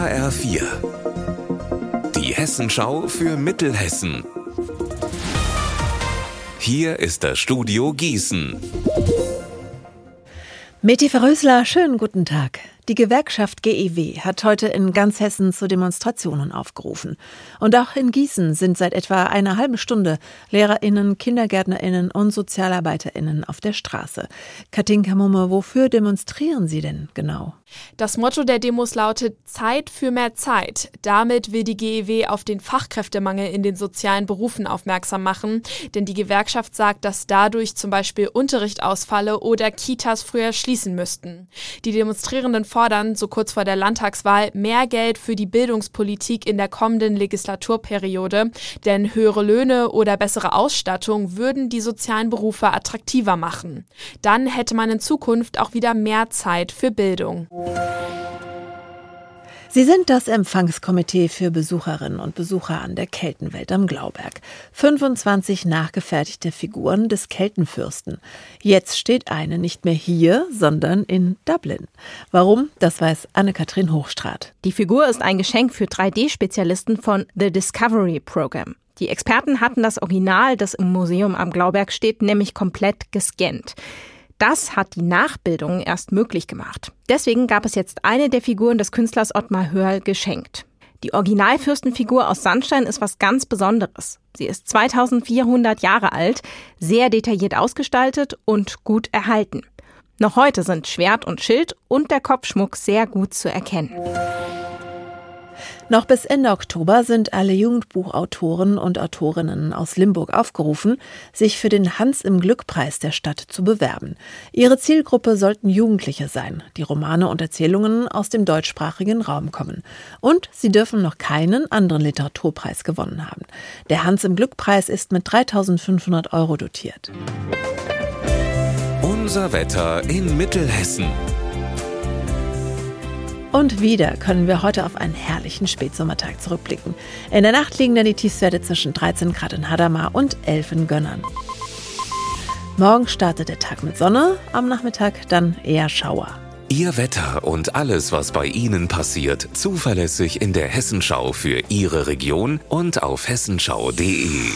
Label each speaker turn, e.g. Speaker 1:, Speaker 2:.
Speaker 1: HR4. Die Hessenschau für Mittelhessen. Hier ist das Studio Gießen.
Speaker 2: Meti Verrösler, schönen guten Tag. Die Gewerkschaft GEW hat heute in ganz Hessen zu Demonstrationen aufgerufen. Und auch in Gießen sind seit etwa einer halben Stunde LehrerInnen, KindergärtnerInnen und SozialarbeiterInnen auf der Straße. Katinka Mumme, wofür demonstrieren Sie denn genau?
Speaker 3: Das Motto der Demos lautet Zeit für mehr Zeit. Damit will die GEW auf den Fachkräftemangel in den sozialen Berufen aufmerksam machen, denn die Gewerkschaft sagt, dass dadurch zum Beispiel Unterricht ausfalle oder Kitas früher schließen müssten. Die Demonstrierenden fordern, so kurz vor der Landtagswahl, mehr Geld für die Bildungspolitik in der kommenden Legislaturperiode, denn höhere Löhne oder bessere Ausstattung würden die sozialen Berufe attraktiver machen. Dann hätte man in Zukunft auch wieder mehr Zeit für Bildung.
Speaker 2: Sie sind das Empfangskomitee für Besucherinnen und Besucher an der Keltenwelt am Glauberg. 25 nachgefertigte Figuren des Keltenfürsten. Jetzt steht eine nicht mehr hier, sondern in Dublin. Warum? Das weiß Anne-Kathrin Hochstrat.
Speaker 4: Die Figur ist ein Geschenk für 3D-Spezialisten von The Discovery Program. Die Experten hatten das Original, das im Museum am Glauberg steht, nämlich komplett gescannt. Das hat die Nachbildung erst möglich gemacht. Deswegen gab es jetzt eine der Figuren des Künstlers Ottmar Hörl geschenkt. Die Originalfürstenfigur aus Sandstein ist was ganz Besonderes. Sie ist 2400 Jahre alt, sehr detailliert ausgestaltet und gut erhalten. Noch heute sind Schwert und Schild und der Kopfschmuck sehr gut zu erkennen.
Speaker 2: Noch bis Ende Oktober sind alle Jugendbuchautoren und Autorinnen aus Limburg aufgerufen, sich für den Hans im Glück-Preis der Stadt zu bewerben. Ihre Zielgruppe sollten Jugendliche sein, die Romane und Erzählungen aus dem deutschsprachigen Raum kommen. Und sie dürfen noch keinen anderen Literaturpreis gewonnen haben. Der Hans im Glück-Preis ist mit 3500 Euro dotiert.
Speaker 1: Unser Wetter in Mittelhessen.
Speaker 2: Und wieder können wir heute auf einen herrlichen Spätsommertag zurückblicken. In der Nacht liegen dann die Tiefstwerte zwischen 13 Grad in Hadamar und 11 in Gönnern. Morgen startet der Tag mit Sonne, am Nachmittag dann eher Schauer.
Speaker 1: Ihr Wetter und alles, was bei Ihnen passiert, zuverlässig in der Hessenschau für Ihre Region und auf hessenschau.de.